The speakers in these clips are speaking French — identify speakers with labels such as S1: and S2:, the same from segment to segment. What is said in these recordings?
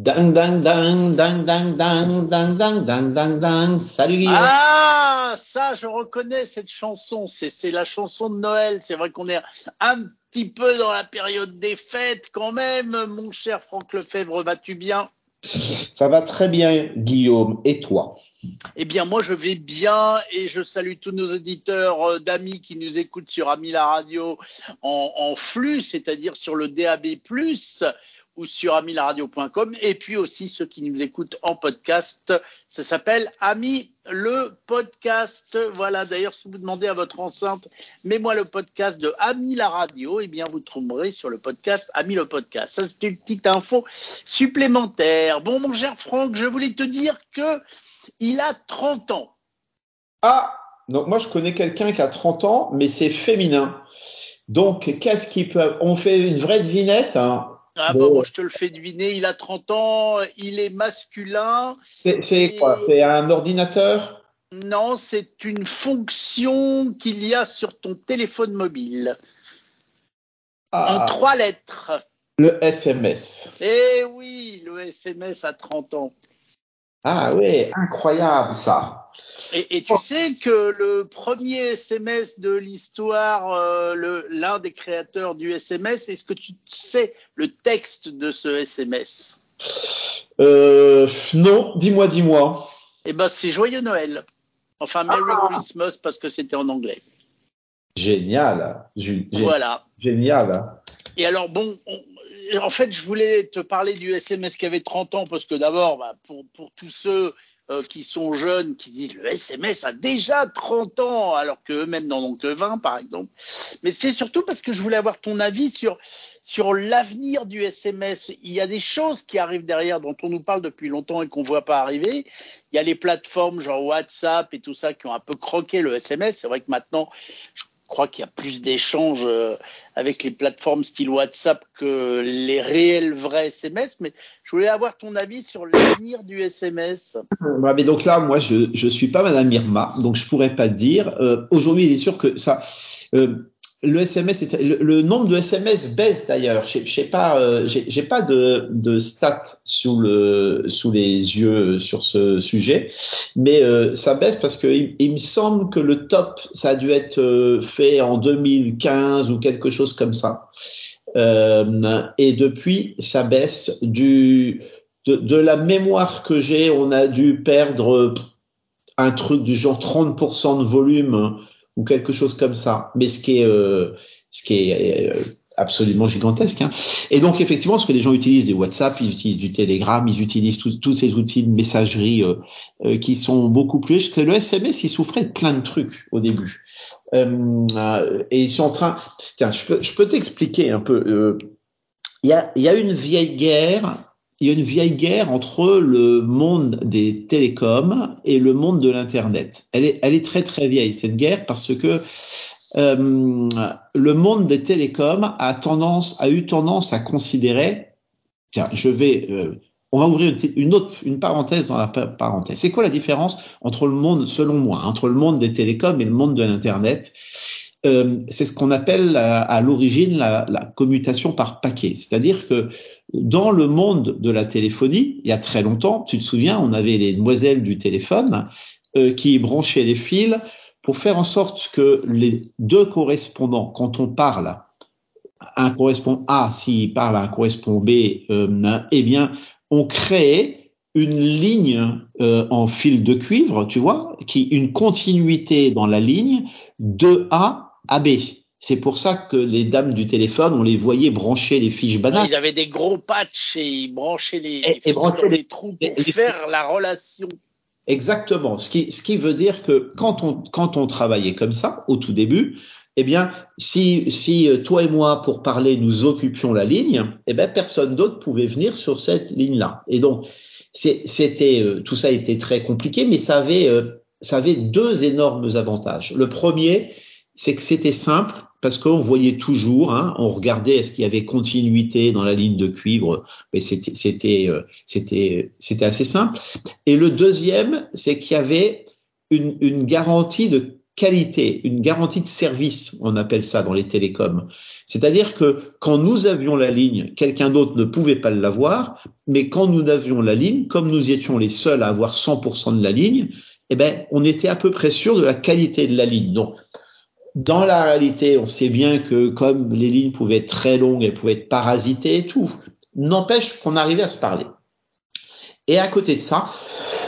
S1: Ding ding ding ding ding ding ding ding ding ding ding. Salut Guillaume.
S2: Ah, ça, je reconnais cette chanson. C'est, c'est la chanson de Noël. C'est vrai qu'on est un petit peu dans la période des fêtes quand même. Mon cher Franck Lefebvre, vas-tu bien?
S1: Ça va très bien, Guillaume. Et toi?
S2: Eh bien, moi, je vais bien et je salue tous nos auditeurs euh, d'amis qui nous écoutent sur Ami la radio en, en flux, c'est-à-dire sur le DAB+, ou sur amilaradio.com et puis aussi ceux qui nous écoutent en podcast. Ça s'appelle Ami le podcast. Voilà, d'ailleurs, si vous demandez à votre enceinte, mets-moi le podcast de Ami la radio, eh bien, vous trouverez sur le podcast Ami le podcast. Ça, c'est une petite info supplémentaire. Bon, mon cher Franck, je voulais te dire que il a 30 ans.
S1: Ah, donc moi je connais quelqu'un qui a 30 ans, mais c'est féminin. Donc, qu'est-ce qui peut... On fait une vraie devinette. Hein?
S2: Ah bon. bah je te le fais deviner, il a 30 ans, il est masculin.
S1: C'est et... quoi C'est un ordinateur?
S2: Non, c'est une fonction qu'il y a sur ton téléphone mobile. Ah. En trois lettres.
S1: Le SMS.
S2: Eh oui, le SMS à 30 ans.
S1: Ah oui, incroyable ça.
S2: Et, et, tu sais que le premier SMS de l'histoire, euh, l'un des créateurs du SMS, est-ce que tu sais le texte de ce SMS
S1: euh, Non, dis-moi, dis-moi.
S2: Eh ben, c'est Joyeux Noël. Enfin, Merry ah. Christmas parce que c'était en anglais.
S1: Génial.
S2: G voilà.
S1: Génial.
S2: Et alors, bon, on, en fait, je voulais te parler du SMS qui avait 30 ans parce que d'abord, bah, pour, pour tous ceux euh, qui sont jeunes, qui disent le SMS a déjà 30 ans, alors qu'eux-mêmes n'en ont que 20, par exemple. Mais c'est surtout parce que je voulais avoir ton avis sur, sur l'avenir du SMS. Il y a des choses qui arrivent derrière, dont on nous parle depuis longtemps et qu'on ne voit pas arriver. Il y a les plateformes genre WhatsApp et tout ça qui ont un peu croqué le SMS. C'est vrai que maintenant, je crois qu'il y a plus d'échanges euh, avec les plateformes style WhatsApp que les réels vrais SMS, mais je voulais avoir ton avis sur l'avenir du SMS.
S1: Ouais, mais donc là, moi, je je suis pas Madame Irma, donc je pourrais pas dire. Euh, Aujourd'hui, il est sûr que ça. Euh, le SMS, le, nombre de SMS baisse d'ailleurs. Je sais pas, euh, j'ai pas de, de stats sous le sous les yeux sur ce sujet, mais euh, ça baisse parce que il, me semble que le top, ça a dû être euh, fait en 2015 ou quelque chose comme ça. Et depuis, ça baisse du de la mémoire que j'ai, on a dû perdre un truc du genre 30% de volume ou quelque chose comme ça. Mais ce qui est, euh, ce qui est euh, absolument gigantesque. Hein. Et donc effectivement, ce que les gens utilisent des WhatsApp, ils utilisent du Telegram, ils utilisent tous ces outils de messagerie euh, euh, qui sont beaucoup plus riches que le SMS. Il souffrait de plein de trucs au début. Euh, et ils sont en train. Tiens, je peux, je peux t'expliquer un peu. Il y a, y a une vieille guerre il y a une vieille guerre entre le monde des télécoms et le monde de l'internet. Elle est, elle est très très vieille cette guerre parce que euh, le monde des télécoms a tendance, a eu tendance à considérer, tiens, je vais, euh, on va ouvrir une autre, une parenthèse dans la parenthèse. C'est quoi la différence entre le monde, selon moi, entre le monde des télécoms et le monde de l'internet? Euh, c'est ce qu'on appelle à, à l'origine la, la, commutation par paquet. C'est-à-dire que dans le monde de la téléphonie, il y a très longtemps, tu te souviens, on avait les demoiselles du téléphone euh, qui branchaient les fils pour faire en sorte que les deux correspondants, quand on parle, un correspond A s'il parle à un correspond B, euh, eh bien, on crée une ligne euh, en fil de cuivre, tu vois, qui une continuité dans la ligne de A AB. C'est pour ça que les dames du téléphone, on les voyait brancher les fiches bananes.
S2: Ils avaient des gros patchs et ils branchaient les, et, les, et branchaient les trous pour les, faire la relation.
S1: Exactement. Ce qui, ce qui veut dire que quand on, quand on travaillait comme ça, au tout début, eh bien, si, si toi et moi, pour parler, nous occupions la ligne, eh bien, personne d'autre pouvait venir sur cette ligne-là. Et donc, c'était, euh, tout ça était très compliqué, mais ça avait, euh, ça avait deux énormes avantages. Le premier, c'est que c'était simple parce qu'on voyait toujours, hein, on regardait est-ce qu'il y avait continuité dans la ligne de cuivre, mais c'était euh, assez simple. Et le deuxième, c'est qu'il y avait une, une garantie de qualité, une garantie de service, on appelle ça dans les télécoms. C'est-à-dire que quand nous avions la ligne, quelqu'un d'autre ne pouvait pas l'avoir, mais quand nous avions la ligne, comme nous étions les seuls à avoir 100% de la ligne, eh ben, on était à peu près sûr de la qualité de la ligne. Donc, dans la réalité, on sait bien que comme les lignes pouvaient être très longues, elles pouvaient être parasitées et tout, n'empêche qu'on arrivait à se parler. Et à côté de ça,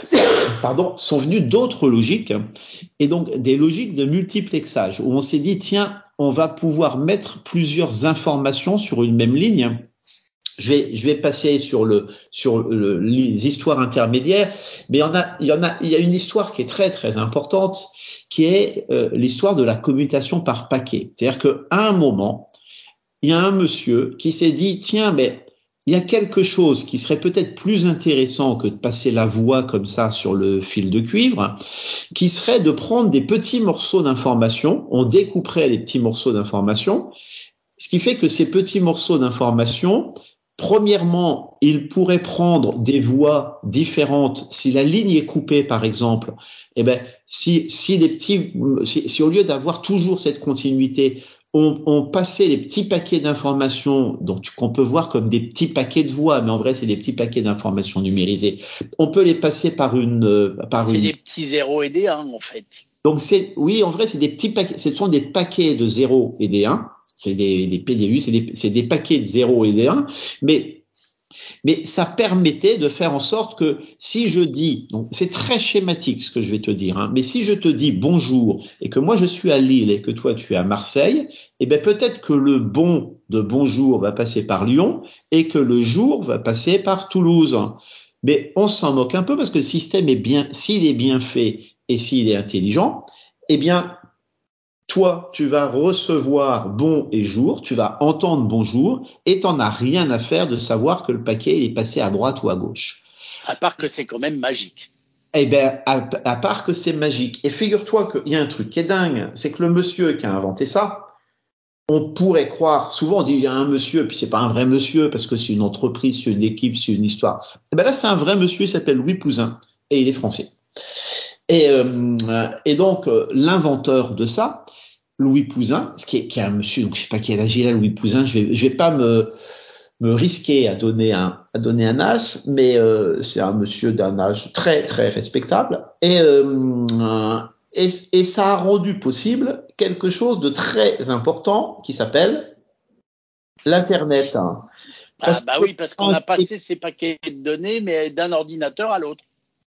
S1: pardon, sont venues d'autres logiques, et donc des logiques de multiplexage, où on s'est dit, tiens, on va pouvoir mettre plusieurs informations sur une même ligne. Je vais, je vais passer sur le sur les histoires intermédiaires, mais il y en a, il y en a, il y a une histoire qui est très très importante, qui est euh, l'histoire de la commutation par paquet. C'est-à-dire qu'à un moment, il y a un monsieur qui s'est dit tiens, mais il y a quelque chose qui serait peut-être plus intéressant que de passer la voix comme ça sur le fil de cuivre, qui serait de prendre des petits morceaux d'information, on découperait les petits morceaux d'information, ce qui fait que ces petits morceaux d'information, premièrement, ils pourraient prendre des voix différentes si la ligne est coupée, par exemple. Eh ben, si, si les petits, si, si au lieu d'avoir toujours cette continuité, on, on, passait les petits paquets d'informations, donc qu'on peut voir comme des petits paquets de voix, mais en vrai c'est des petits paquets d'informations numérisées. On peut les passer par une euh, par
S2: C'est
S1: une.
S2: des petits 0 et des 1 en fait.
S1: Donc c'est oui en vrai c'est des petits paquets, ce sont des paquets de 0 et des 1. C'est des, des PDU, c'est des, des paquets de 0 et des 1, mais mais ça permettait de faire en sorte que si je dis, c'est très schématique ce que je vais te dire, hein, mais si je te dis bonjour et que moi je suis à Lille et que toi tu es à Marseille, eh bien peut-être que le bon de bonjour va passer par Lyon et que le jour va passer par Toulouse. Mais on s'en moque un peu parce que le système est bien, s'il est bien fait et s'il est intelligent, eh bien toi, tu vas recevoir bon et jour, tu vas entendre bonjour, et t'en as rien à faire de savoir que le paquet est passé à droite ou à gauche.
S2: À part que c'est quand même magique.
S1: Eh ben, à, à part que c'est magique. Et figure-toi qu'il y a un truc qui est dingue, c'est que le monsieur qui a inventé ça, on pourrait croire, souvent on dit il y a un monsieur, puis c'est pas un vrai monsieur parce que c'est une entreprise, c'est une équipe, c'est une histoire. Eh ben là, c'est un vrai monsieur, il s'appelle Louis Pouzin et il est français. Et, euh, et donc euh, l'inventeur de ça, Louis Pouzin, qui est, qui est un monsieur, donc je sais pas quel âge il a, Louis Pouzin, je vais, je vais pas me, me risquer à donner un, à donner un âge, mais euh, c'est un monsieur d'un âge très très respectable. Et, euh, et, et, ça a rendu possible quelque chose de très important qui s'appelle l'Internet. Hein.
S2: Ah, bah oui, parce qu'on a passé ces paquets de données, mais d'un ordinateur à l'autre.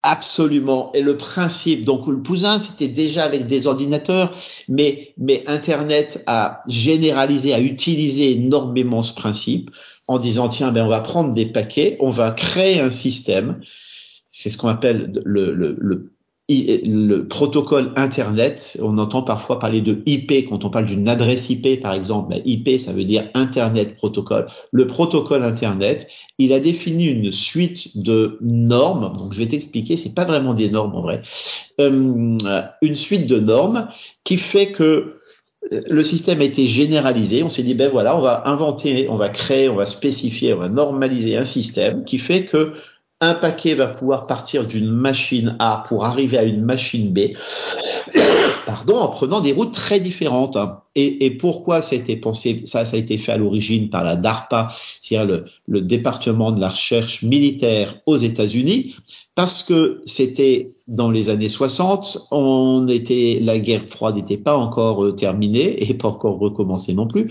S1: Absolument. Et le principe, donc le Pouzin, c'était déjà avec des ordinateurs, mais, mais Internet a généralisé, a utilisé énormément ce principe en disant, tiens, ben, on va prendre des paquets, on va créer un système. C'est ce qu'on appelle le, le, le le protocole Internet, on entend parfois parler de IP quand on parle d'une adresse IP par exemple. IP, ça veut dire Internet Protocol. Le protocole Internet, il a défini une suite de normes. Donc je vais t'expliquer, c'est pas vraiment des normes en vrai. Euh, une suite de normes qui fait que le système a été généralisé. On s'est dit ben voilà, on va inventer, on va créer, on va spécifier, on va normaliser un système qui fait que un paquet va pouvoir partir d'une machine A pour arriver à une machine B, pardon, en prenant des routes très différentes. Et, et pourquoi ça a été pensé Ça, ça a été fait à l'origine par la DARPA, c'est-à-dire le, le département de la recherche militaire aux États-Unis, parce que c'était dans les années 60, on était, la guerre froide n'était pas encore euh, terminée et pas encore recommencée non plus,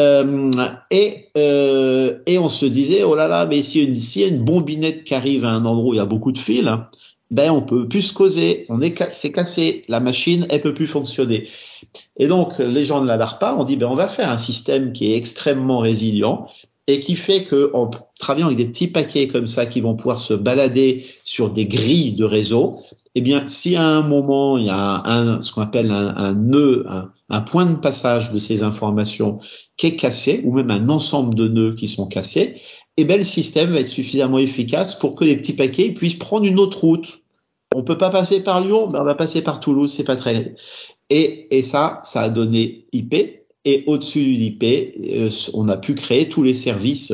S1: euh, et euh, et on se disait oh là là, mais si une si y a une bombinette qui arrive à un endroit où il y a beaucoup de fils, ben on peut plus se causer, on est c'est cassé, la machine elle peut plus fonctionner. Et donc les gens de la DARPA ont dit ben on va faire un système qui est extrêmement résilient et qui fait que en travaillant avec des petits paquets comme ça qui vont pouvoir se balader sur des grilles de réseau, eh bien, si à un moment il y a un, ce qu'on appelle un, un nœud, un, point de passage de ces informations qui est cassé, ou même un ensemble de nœuds qui sont cassés, eh bien, le système va être suffisamment efficace pour que les petits paquets puissent prendre une autre route. On peut pas passer par Lyon, mais on va passer par Toulouse, c'est pas très. Et, ça, ça a donné IP, et au-dessus du IP, euh, on a pu créer tous les services.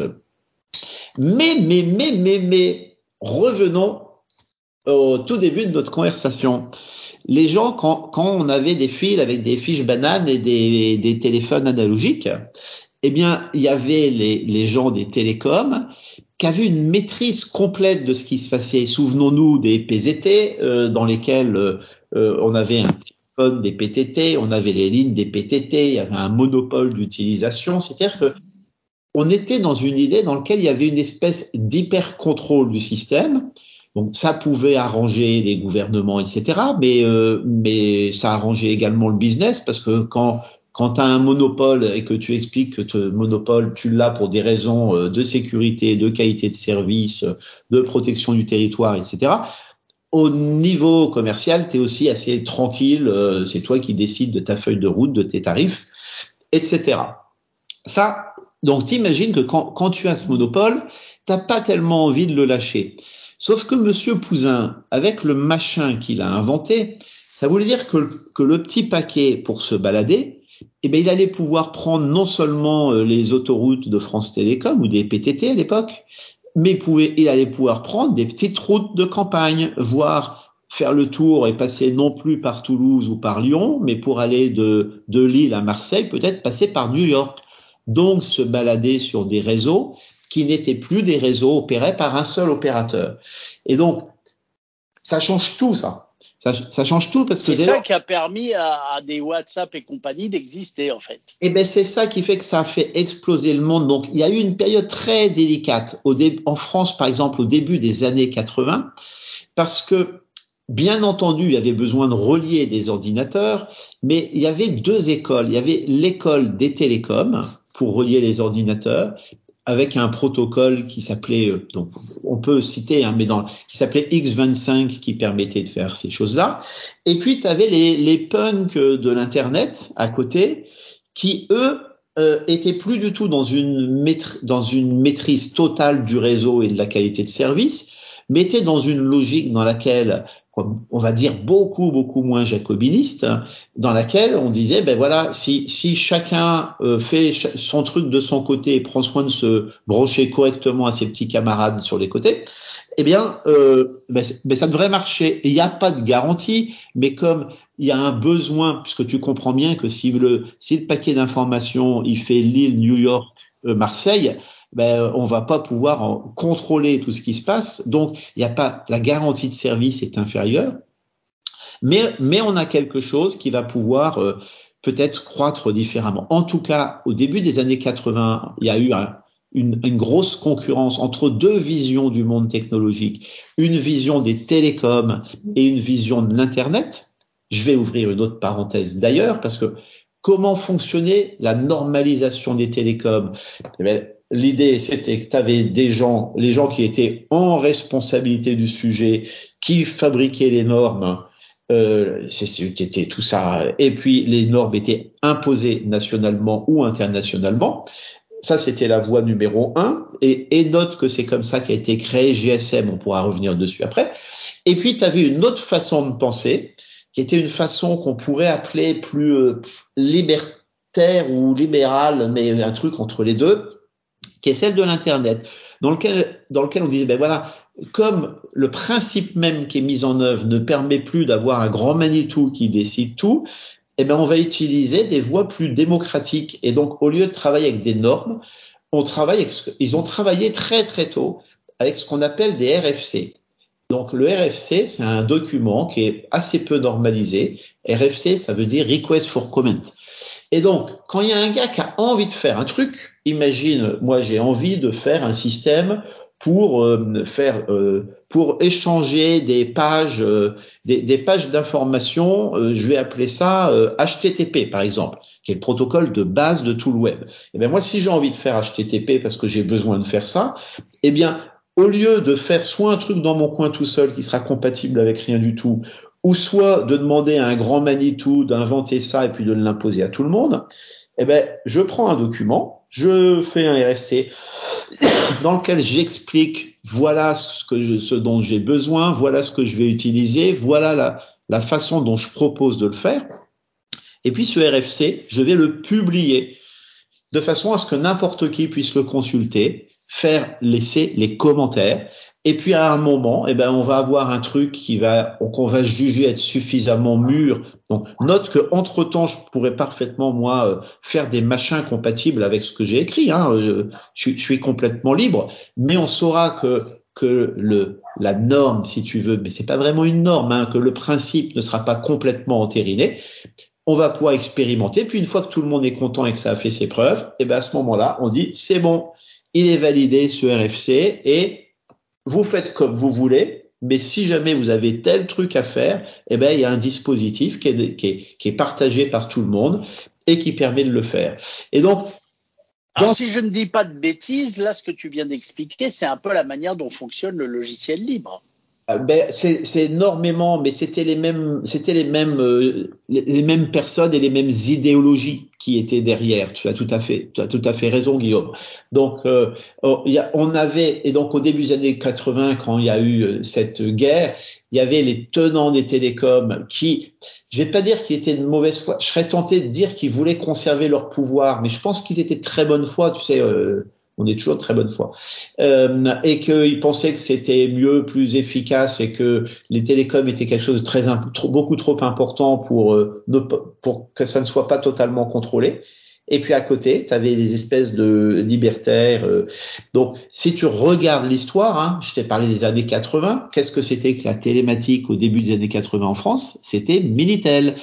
S1: Mais, mais, mais, mais, mais, revenons au tout début de notre conversation. les gens, quand, on avait des fils avec des fiches bananes et des téléphones analogiques, eh bien, il y avait les, les gens des télécoms qui avaient une maîtrise complète de ce qui se passait. Souvenons-nous des PZT euh, dans lesquels euh, on avait un téléphone des PTT, on avait les lignes des PTT, il y avait un monopole d'utilisation. C'est-à-dire que on était dans une idée dans laquelle il y avait une espèce d'hyper-contrôle du système. Donc ça pouvait arranger les gouvernements, etc. Mais euh, mais ça arrangeait également le business parce que quand quand tu as un monopole et que tu expliques que ce monopole, tu l'as pour des raisons euh, de sécurité, de qualité de service, de protection du territoire, etc. Au niveau commercial, tu es aussi assez tranquille, euh, c'est toi qui décides de ta feuille de route, de tes tarifs, etc. Ça, donc t'imagines que quand, quand tu as ce monopole, t'as pas tellement envie de le lâcher. Sauf que Monsieur Pouzin, avec le machin qu'il a inventé, ça voulait dire que, que le petit paquet pour se balader, eh ben, il allait pouvoir prendre non seulement euh, les autoroutes de France Télécom ou des PTT à l'époque, mais pouvait, il allait pouvoir prendre des petites routes de campagne, voire faire le tour et passer non plus par Toulouse ou par Lyon, mais pour aller de, de Lille à Marseille, peut-être passer par New York donc se balader sur des réseaux qui n'étaient plus des réseaux opérés par un seul opérateur. Et donc, ça change tout, ça. Ça, change tout parce que
S2: c'est ça qui a permis à, des WhatsApp et compagnie d'exister en fait.
S1: Et eh ben c'est ça qui fait que ça a fait exploser le monde. Donc il y a eu une période très délicate au en France par exemple au début des années 80 parce que Bien entendu, il y avait besoin de relier des ordinateurs, mais il y avait deux écoles. Il y avait l'école des télécoms, pour relier les ordinateurs avec un protocole qui s'appelait, euh, donc on peut citer, hein, mais dans, qui s'appelait X25 qui permettait de faire ces choses-là. Et puis tu avais les, les punks de l'internet à côté qui eux euh, étaient plus du tout dans une, dans une maîtrise totale du réseau et de la qualité de service, mais étaient dans une logique dans laquelle on va dire beaucoup beaucoup moins jacobiniste, dans laquelle on disait ben voilà si si chacun euh, fait son truc de son côté et prend soin de se brocher correctement à ses petits camarades sur les côtés, eh bien euh, ben, ben, ça devrait marcher. Il n'y a pas de garantie, mais comme il y a un besoin, puisque tu comprends bien que si le si le paquet d'informations il fait Lille, New York, euh, Marseille, ben, on va pas pouvoir contrôler tout ce qui se passe. Donc, il n'y a pas la garantie de service est inférieure, mais mais on a quelque chose qui va pouvoir euh, peut-être croître différemment. En tout cas, au début des années 80, il y a eu une, une, grosse concurrence entre deux visions du monde technologique, une vision des télécoms et une vision de l'Internet. Je vais ouvrir une autre parenthèse d'ailleurs, parce que comment fonctionnait la normalisation des télécoms? Eh l'idée, c'était que tu avais des gens, les gens qui étaient en responsabilité du sujet, qui fabriquaient les normes, euh, c'était tout ça. Et puis les normes étaient imposées nationalement ou internationalement. Ça, c'était la voie numéro un. Et, note que c'est comme ça qu'a été créé GSM. On pourra revenir dessus après. Et puis, tu une autre façon de penser, qui était une façon qu'on pourrait appeler plus euh, libertaire ou libérale, mais un truc entre les deux, qui est celle de l'Internet, dans lequel, on disait, ben voilà, comme le principe même qui est mis en œuvre ne permet plus d'avoir un grand Manitou qui décide tout, eh ben on va utiliser des voies plus démocratiques. Et donc, au lieu de travailler avec des normes, on travaille avec, ils ont travaillé très très tôt avec ce qu'on appelle des RFC. Donc le RFC, c'est un document qui est assez peu normalisé. RFC, ça veut dire Request for Comment. Et donc, quand il y a un gars qui a envie de faire un truc, imagine, moi j'ai envie de faire un système pour euh, faire, euh, pour échanger des pages, euh, des, des, pages d'information. je vais appeler ça HTTP par exemple, qui est le protocole de base de tout le web. Et eh bien moi, si j'ai envie de faire HTTP parce que j'ai besoin de faire ça, eh bien au lieu de faire soit un truc dans mon coin tout seul qui sera compatible avec rien du tout, ou soit de demander à un grand Manitou d'inventer ça et puis de l'imposer à tout le monde, eh ben, je prends un document, je fais un RFC dans lequel j'explique voilà ce, que je, ce dont j'ai besoin, voilà ce que je vais utiliser, voilà la, la façon dont je propose de le faire. Et puis ce RFC, je vais le publier de façon à ce que n'importe qui puisse le consulter, faire laisser les commentaires Et puis à un moment, eh ben, on va avoir un truc qui va, qu'on va juger être suffisamment mûr. Donc note que entre temps, je pourrais parfaitement moi euh, faire des machins compatibles avec ce que j'ai écrit. Hein. Euh, je, je, suis complètement libre, mais on saura que que le la norme, si tu veux, mais c'est pas vraiment une norme, hein, que le principe ne sera pas complètement entériné. On va pouvoir expérimenter. Puis une fois que tout le monde est content et que ça a fait ses preuves, eh ben à ce moment-là, on dit c'est bon, il est validé ce RFC et vous faites comme vous voulez, mais si jamais vous avez tel truc à faire, eh ben, il y a un dispositif qui est, qui est, partagé par tout le monde et qui permet de le faire. Et donc,
S2: alors, si je ne dis pas de bêtises, là, ce que tu viens d'expliquer, c'est un peu la manière dont fonctionne le logiciel libre.
S1: Ah, ben, c'est énormément, mais c'était les mêmes, c'était les mêmes, euh, les, mêmes personnes et les mêmes idéologies qui étaient derrière. Tu as tout à fait, tu as tout à fait raison, Guillaume. Donc, euh, oh, on avait et donc au début des années 80, quand il y a eu euh, cette guerre, il y avait les tenants des télécoms qui, je vais pas dire qu'ils étaient de mauvaise foi, je serais tenté de dire qu'ils voulaient conserver leur pouvoir, mais je pense qu'ils étaient de très bonne foi, tu sais. Euh, on est toujours de très bonne foi, euh, et qu'ils pensaient que c'était mieux, plus efficace, et que les télécoms étaient quelque chose de très trop, beaucoup trop important pour euh, pour que ça ne soit pas totalement contrôlé. Et puis à côté, tu avais des espèces de libertaires. Euh. Donc, si tu regardes l'histoire, hein, je t'ai parlé des années 80, qu'est-ce que c'était que la télématique au début des années 80 en France? C'était Minitel.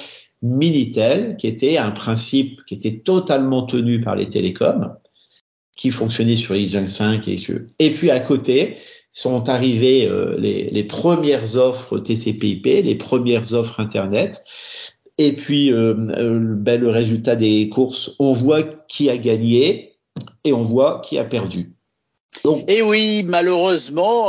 S1: Minitel, qui était un principe qui était totalement tenu par les télécoms, qui fonctionnait sur X25 et Et puis à côté sont arrivées euh, les, les, premières offres TCP/IP, les premières offres Internet. Et puis euh, euh, ben, le résultat des courses, on voit qui a gagné et on voit qui a perdu.
S2: Donc, et oui, malheureusement,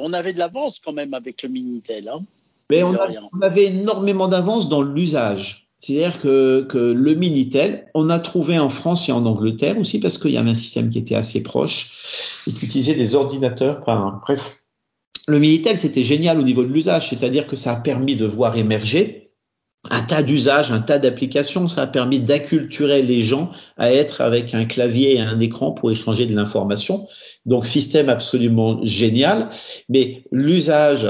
S2: on avait de l'avance quand même avec le Minitel. Hein,
S1: mais on, on avait énormément d'avance dans l'usage. C'est-à-dire que, que, le Minitel, on a trouvé en France et en Angleterre aussi parce qu'il y avait un système qui était assez proche et qui utilisait des ordinateurs. Enfin, bref, le Minitel, c'était génial au niveau de l'usage, c'est-à-dire que ça a permis de voir émerger un tas d'usages, un tas d'applications. Ça a permis d'acculturer les gens à être avec un clavier et un écran pour échanger de l'information. Donc, système absolument génial. Mais l'usage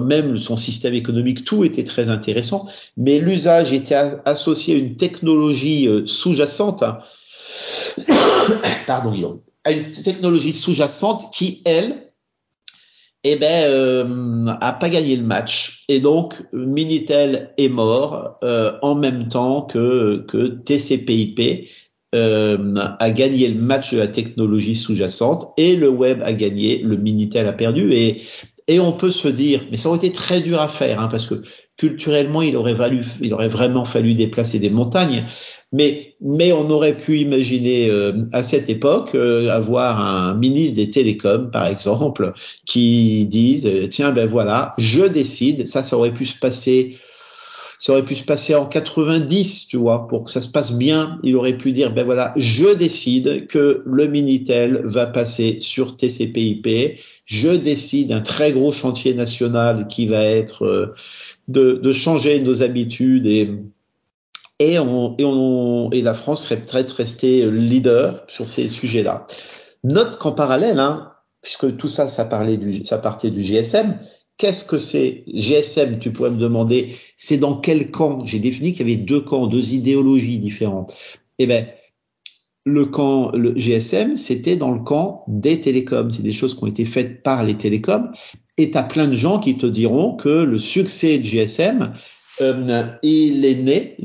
S1: même son système économique, tout était très intéressant, mais l'usage était associé à une technologie euh, sous-jacente, hein. pardon Guillaume, à une technologie sous-jacente qui, elle, eh ben, euh, a pas gagné le match. Et donc, Minitel est mort euh, en même temps que, TCP/IP a gagné le match de la technologie sous-jacente et le web a gagné, le Minitel a perdu. Et et on peut se dire, mais ça aurait été très dur à faire, hein, parce que culturellement, il aurait, valu, il aurait vraiment fallu déplacer des montagnes. Mais, mais on aurait pu imaginer euh, à cette époque euh, avoir un ministre des télécoms, par exemple, qui dise euh, tiens ben voilà, je décide. Ça, ça aurait pu se passer. Ça aurait pu se passer en 90, tu vois, pour que ça se passe bien. Il aurait pu dire ben voilà, je décide que le Minitel va passer sur TCP/IP je décide un très gros chantier national qui va être euh, de, de changer nos habitudes et et, on, et, on, et la France serait peut-être restée leader sur ces sujets-là. Note qu'en parallèle, hein, puisque tout ça, ça parlait du, ça partait du GSM. Qu'est-ce que c'est GSM Tu pourrais me demander, c'est dans quel camp? J'ai défini qu'il y avait deux camps, deux idéologies différentes. Eh ben, le camp, le GSM, c'était dans le camp des télécoms. C'est des choses qui ont été faites par les télécoms. Et tu as plein de gens qui te diront que le succès de GSM, euh, il est né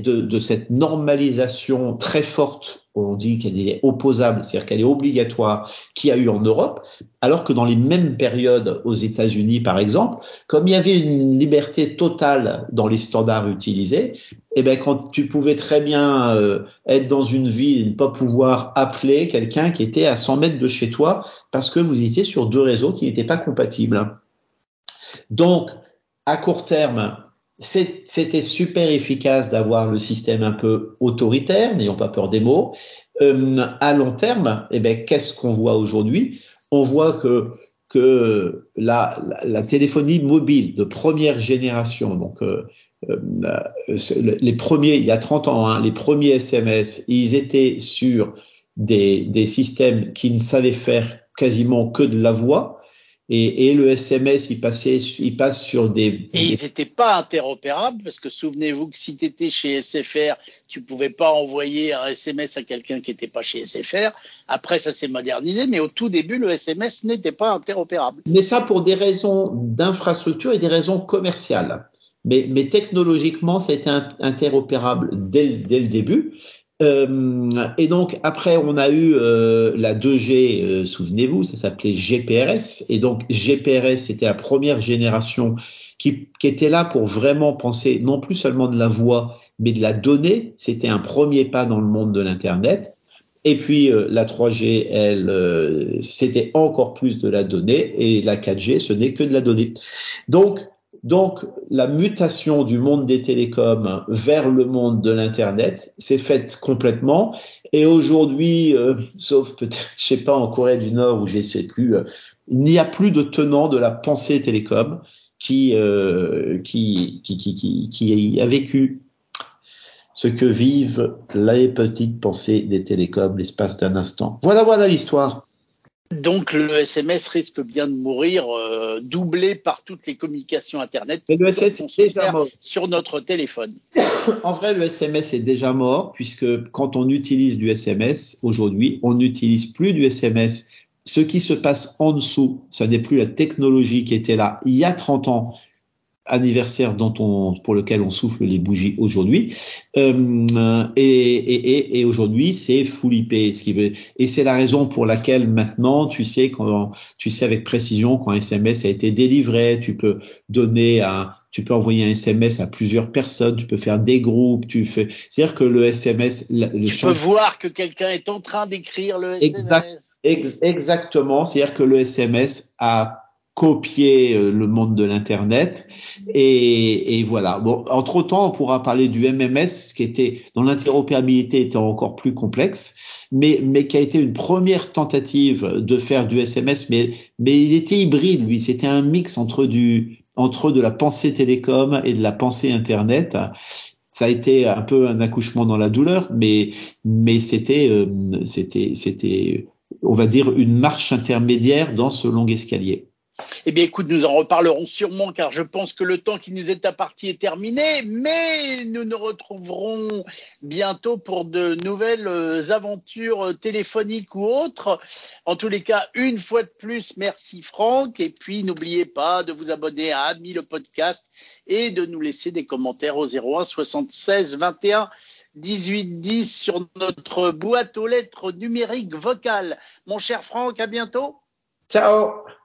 S1: de, cette normalisation très forte on dit qu'elle est opposable, c'est-à-dire qu'elle est obligatoire, qu'il y a eu en Europe, alors que dans les mêmes périodes aux États-Unis, par exemple, comme il y avait une liberté totale dans les standards utilisés, eh ben quand tu pouvais très bien euh, être dans une ville et ne pas pouvoir appeler quelqu'un qui était à 100 mètres de chez toi parce que vous étiez sur deux réseaux qui n'étaient pas compatibles. Donc, à court terme, c'était super efficace d'avoir le système un peu autoritaire, n'ayons pas peur des mots. Euh, à long terme, eh ben, qu'est-ce qu'on voit aujourd'hui? On voit que que la, téléphonie mobile de première génération, donc euh, euh, les premiers, il y a 30 ans, hein, les premiers SMS, ils étaient sur des, des systèmes qui ne savaient faire quasiment que de la voix. Et, et, le SMS, il passait, il passe sur des.
S2: Et ils n'étaient pas interopérables parce que souvenez-vous que si tu étais chez SFR, tu pouvais pas envoyer un SMS à quelqu'un qui n'était pas chez SFR. Après, ça s'est modernisé, mais au tout début, le SMS n'était pas interopérable.
S1: Mais ça pour des raisons d'infrastructure et des raisons commerciales. Mais, mais technologiquement, ça a été interopérable dès, dès le début. Euh, et donc après, on a eu euh, la 2G, euh, souvenez-vous, ça s'appelait GPRS. Et donc GPRS, c'était la première génération qui, qui, était là pour vraiment penser non plus seulement de la voix, mais de la donnée. C'était un premier pas dans le monde de l'Internet. Et puis la 3G, elle, c'était encore plus de la donnée. Et la 4G, ce n'est que de la donnée. Donc donc, la mutation du monde des télécoms vers le monde de l'Internet s'est faite complètement. Et aujourd'hui, euh, sauf peut-être, je sais pas, en Corée du Nord où je sais plus, euh, il n'y a plus de tenant de la pensée télécom qui, euh, qui, qui, qui, qui, a vécu ce que vivent les petites pensées des télécoms l'espace d'un instant. Voilà, voilà l'histoire.
S2: Donc le SMS risque bien de mourir, euh, doublé par toutes les communications Internet
S1: Mais le SMS est déjà mort.
S2: sur notre téléphone.
S1: en vrai, le SMS est déjà mort puisque quand on utilise du SMS aujourd'hui, on n'utilise plus du SMS. Ce qui se passe en dessous, ce n'est plus la technologie qui était là il y a 30 ans anniversaire dont on, pour lequel on souffle les bougies aujourd'hui. Euh, et, et, et, aujourd'hui, c'est full IP. Ce qui veut, et c'est la raison pour laquelle maintenant, tu sais, quand, tu sais avec précision quand un SMS a été délivré, tu peux donner un, tu peux envoyer un SMS à plusieurs personnes, tu peux faire des groupes, tu fais. C'est-à-dire que le SMS,
S2: le tu peux voir que quelqu'un est en train d'écrire le
S1: SMS. exactement. C'est-à-dire que le SMS a copier euh, le monde de l'internet et, et, voilà. Bon, entre temps, on pourra parler du MMS, qui était dont l'interopérabilité était encore plus complexe, mais mais qui a été une première tentative de faire du SMS, mais mais il était hybride, lui. C'était un mix entre du entre de la pensée télécom et de la pensée internet. Ça a été un peu un accouchement dans la douleur, mais mais c'était euh, c'était c'était on va dire une marche intermédiaire dans ce long escalier.
S2: Eh bien, écoute, nous en reparlerons sûrement car je pense que le temps qui nous est imparti est terminé, mais nous nous retrouverons bientôt pour de nouvelles euh, aventures téléphoniques ou autres. En tous les cas, une fois de plus, merci Franck. Et puis, n'oubliez pas de vous abonner à Ami le podcast et de nous laisser des commentaires au 01 76 21 18 10 sur notre boîte aux lettres numériques vocales. Mon cher Franck, à bientôt.
S1: Ciao